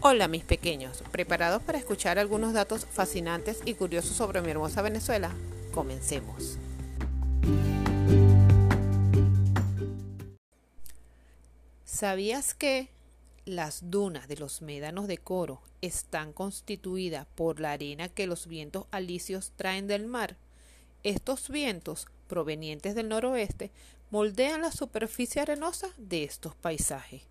Hola mis pequeños, ¿preparados para escuchar algunos datos fascinantes y curiosos sobre mi hermosa Venezuela? Comencemos. ¿Sabías que las dunas de los médanos de Coro están constituidas por la arena que los vientos alisios traen del mar? Estos vientos, provenientes del noroeste, moldean la superficie arenosa de estos paisajes.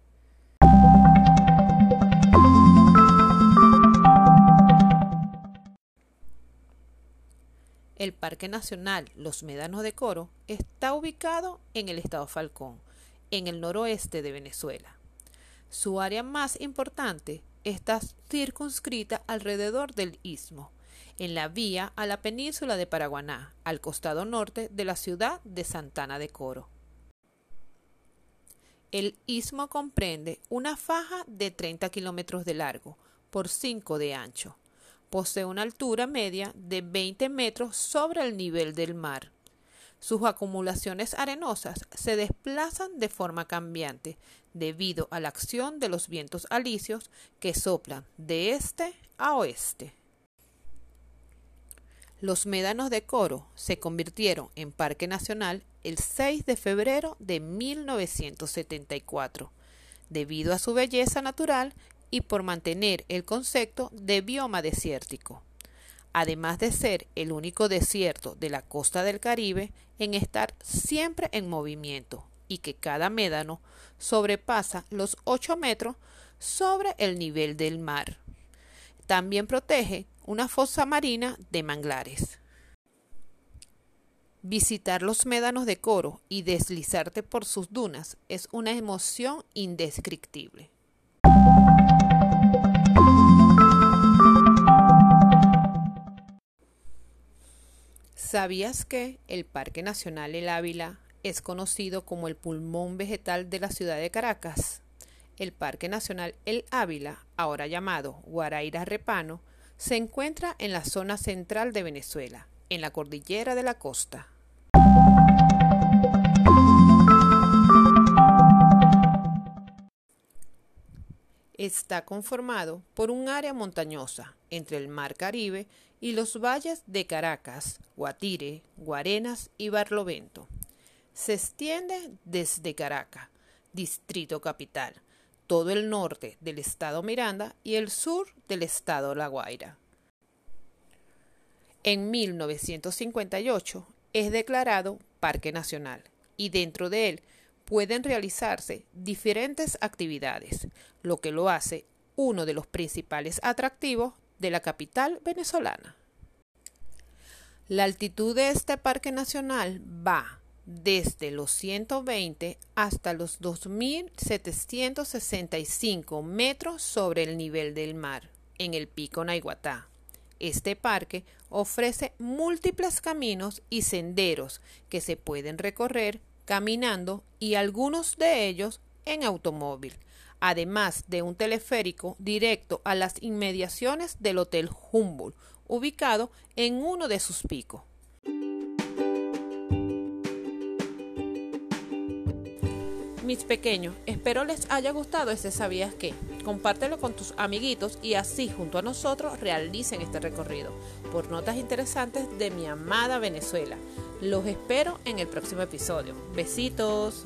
El Parque Nacional Los Médanos de Coro está ubicado en el estado Falcón, en el noroeste de Venezuela. Su área más importante está circunscrita alrededor del istmo, en la vía a la península de Paraguaná, al costado norte de la ciudad de Santana de Coro. El istmo comprende una faja de 30 kilómetros de largo por 5 de ancho Posee una altura media de 20 metros sobre el nivel del mar. Sus acumulaciones arenosas se desplazan de forma cambiante debido a la acción de los vientos alisios que soplan de este a oeste. Los médanos de Coro se convirtieron en parque nacional el 6 de febrero de 1974, debido a su belleza natural y por mantener el concepto de bioma desértico, además de ser el único desierto de la costa del Caribe en estar siempre en movimiento y que cada médano sobrepasa los 8 metros sobre el nivel del mar. También protege una fosa marina de manglares. Visitar los médanos de Coro y deslizarte por sus dunas es una emoción indescriptible. ¿Sabías que el Parque Nacional El Ávila es conocido como el pulmón vegetal de la ciudad de Caracas? El Parque Nacional El Ávila, ahora llamado Guaraíra Repano, se encuentra en la zona central de Venezuela, en la cordillera de la costa. Está conformado por un área montañosa entre el Mar Caribe y los valles de Caracas, Guatire, Guarenas y Barlovento. Se extiende desde Caracas, Distrito Capital, todo el norte del estado Miranda y el sur del estado La Guaira. En 1958 es declarado Parque Nacional y dentro de él pueden realizarse diferentes actividades, lo que lo hace uno de los principales atractivos de la capital venezolana. La altitud de este parque nacional va desde los 120 hasta los 2.765 metros sobre el nivel del mar, en el pico Naiguatá. Este parque ofrece múltiples caminos y senderos que se pueden recorrer caminando y algunos de ellos en automóvil además de un teleférico directo a las inmediaciones del Hotel Humboldt, ubicado en uno de sus picos. Mis pequeños, espero les haya gustado ese sabías que. Compártelo con tus amiguitos y así junto a nosotros realicen este recorrido por notas interesantes de mi amada Venezuela. Los espero en el próximo episodio. Besitos.